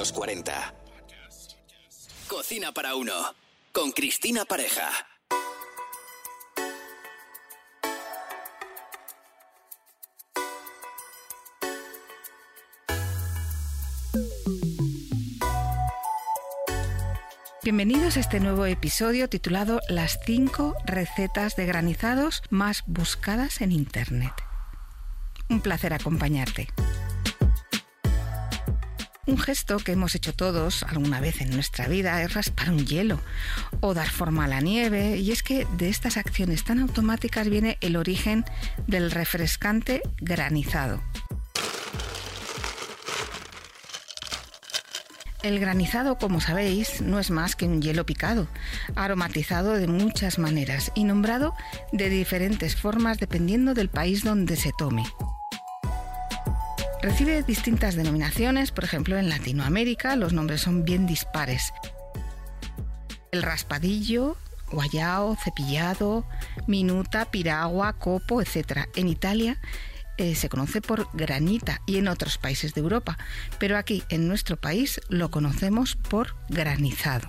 los 40. Cocina para uno. Con Cristina Pareja. Bienvenidos a este nuevo episodio titulado Las 5 recetas de granizados más buscadas en Internet. Un placer acompañarte. Un gesto que hemos hecho todos alguna vez en nuestra vida es raspar un hielo o dar forma a la nieve y es que de estas acciones tan automáticas viene el origen del refrescante granizado. El granizado, como sabéis, no es más que un hielo picado, aromatizado de muchas maneras y nombrado de diferentes formas dependiendo del país donde se tome. Recibe distintas denominaciones, por ejemplo en Latinoamérica los nombres son bien dispares. El raspadillo, guayao, cepillado, minuta, piragua, copo, etc. En Italia eh, se conoce por granita y en otros países de Europa, pero aquí en nuestro país lo conocemos por granizado.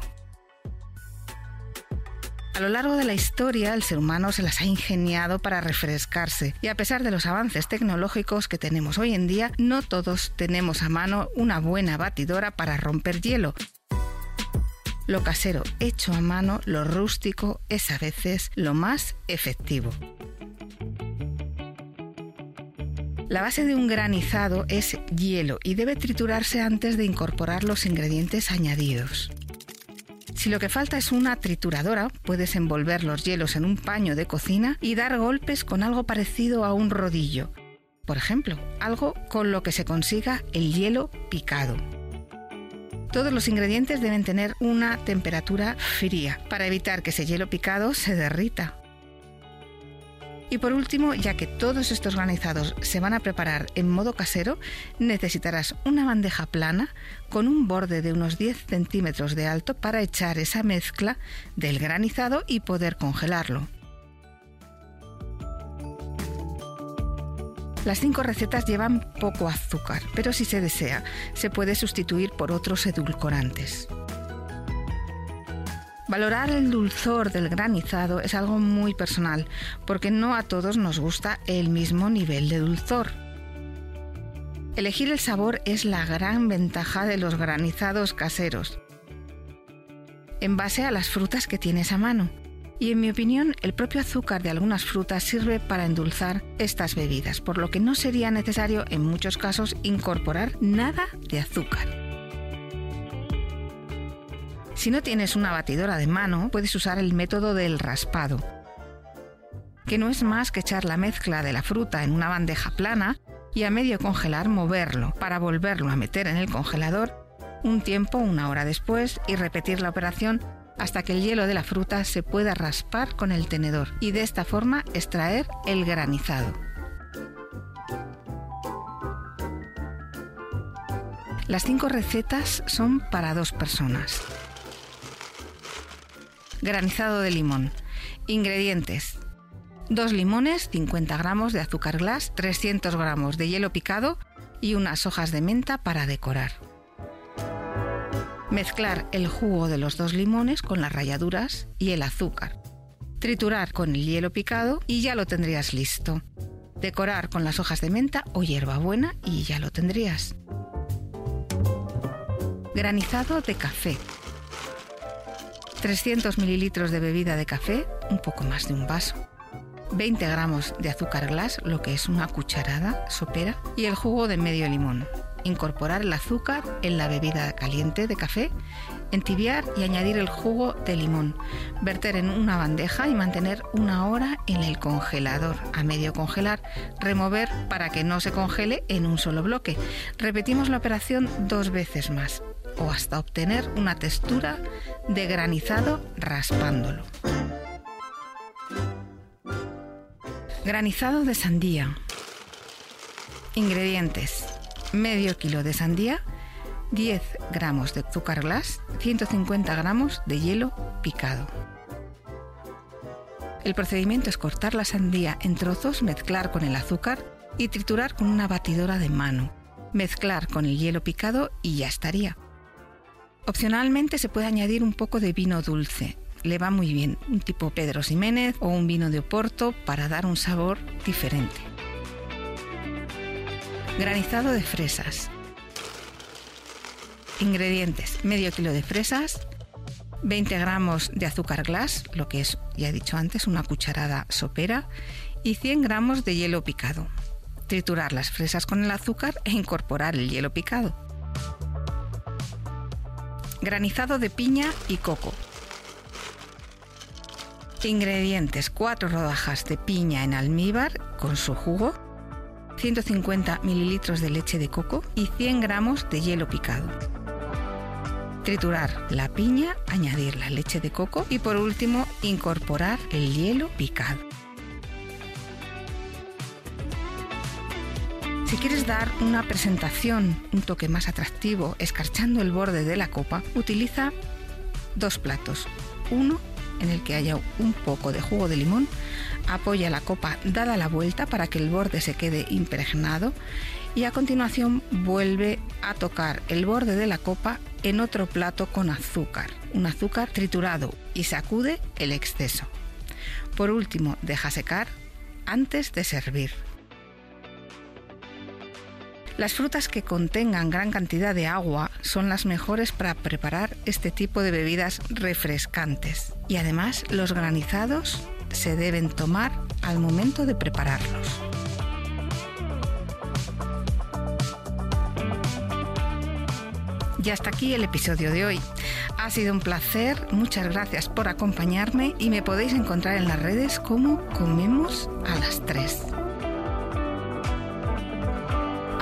A lo largo de la historia, el ser humano se las ha ingeniado para refrescarse y a pesar de los avances tecnológicos que tenemos hoy en día, no todos tenemos a mano una buena batidora para romper hielo. Lo casero hecho a mano, lo rústico, es a veces lo más efectivo. La base de un granizado es hielo y debe triturarse antes de incorporar los ingredientes añadidos. Si lo que falta es una trituradora, puedes envolver los hielos en un paño de cocina y dar golpes con algo parecido a un rodillo. Por ejemplo, algo con lo que se consiga el hielo picado. Todos los ingredientes deben tener una temperatura fría para evitar que ese hielo picado se derrita y por último, ya que todos estos granizados se van a preparar en modo casero, necesitarás una bandeja plana con un borde de unos 10 centímetros de alto para echar esa mezcla del granizado y poder congelarlo. Las cinco recetas llevan poco azúcar, pero si se desea, se puede sustituir por otros edulcorantes. Valorar el dulzor del granizado es algo muy personal, porque no a todos nos gusta el mismo nivel de dulzor. Elegir el sabor es la gran ventaja de los granizados caseros, en base a las frutas que tienes a mano. Y en mi opinión, el propio azúcar de algunas frutas sirve para endulzar estas bebidas, por lo que no sería necesario en muchos casos incorporar nada de azúcar. Si no tienes una batidora de mano, puedes usar el método del raspado, que no es más que echar la mezcla de la fruta en una bandeja plana y a medio congelar moverlo para volverlo a meter en el congelador un tiempo, una hora después, y repetir la operación hasta que el hielo de la fruta se pueda raspar con el tenedor y de esta forma extraer el granizado. Las cinco recetas son para dos personas. Granizado de limón. Ingredientes. 2 limones, 50 gramos de azúcar glass, 300 gramos de hielo picado y unas hojas de menta para decorar. Mezclar el jugo de los dos limones con las ralladuras y el azúcar. Triturar con el hielo picado y ya lo tendrías listo. Decorar con las hojas de menta o hierbabuena y ya lo tendrías. Granizado de café. 300 mililitros de bebida de café, un poco más de un vaso, 20 gramos de azúcar glass, lo que es una cucharada sopera, y el jugo de medio limón. Incorporar el azúcar en la bebida caliente de café, entibiar y añadir el jugo de limón. Verter en una bandeja y mantener una hora en el congelador. A medio congelar, remover para que no se congele en un solo bloque. Repetimos la operación dos veces más o hasta obtener una textura de granizado raspándolo. Granizado de sandía. Ingredientes. Medio kilo de sandía, 10 gramos de azúcar glass, 150 gramos de hielo picado. El procedimiento es cortar la sandía en trozos, mezclar con el azúcar y triturar con una batidora de mano. Mezclar con el hielo picado y ya estaría. Opcionalmente se puede añadir un poco de vino dulce. Le va muy bien, un tipo Pedro Ximénez o un vino de Oporto para dar un sabor diferente. Granizado de fresas. Ingredientes: medio kilo de fresas, 20 gramos de azúcar glass, lo que es, ya he dicho antes, una cucharada sopera, y 100 gramos de hielo picado. Triturar las fresas con el azúcar e incorporar el hielo picado. Granizado de piña y coco. Ingredientes: 4 rodajas de piña en almíbar con su jugo, 150 mililitros de leche de coco y 100 gramos de hielo picado. Triturar la piña, añadir la leche de coco y por último incorporar el hielo picado. Si quieres dar una presentación, un toque más atractivo, escarchando el borde de la copa, utiliza dos platos. Uno en el que haya un poco de jugo de limón, apoya la copa dada la vuelta para que el borde se quede impregnado y a continuación vuelve a tocar el borde de la copa en otro plato con azúcar, un azúcar triturado y sacude el exceso. Por último, deja secar antes de servir. Las frutas que contengan gran cantidad de agua son las mejores para preparar este tipo de bebidas refrescantes. Y además los granizados se deben tomar al momento de prepararlos. Y hasta aquí el episodio de hoy. Ha sido un placer, muchas gracias por acompañarme y me podéis encontrar en las redes como Comemos a las 3.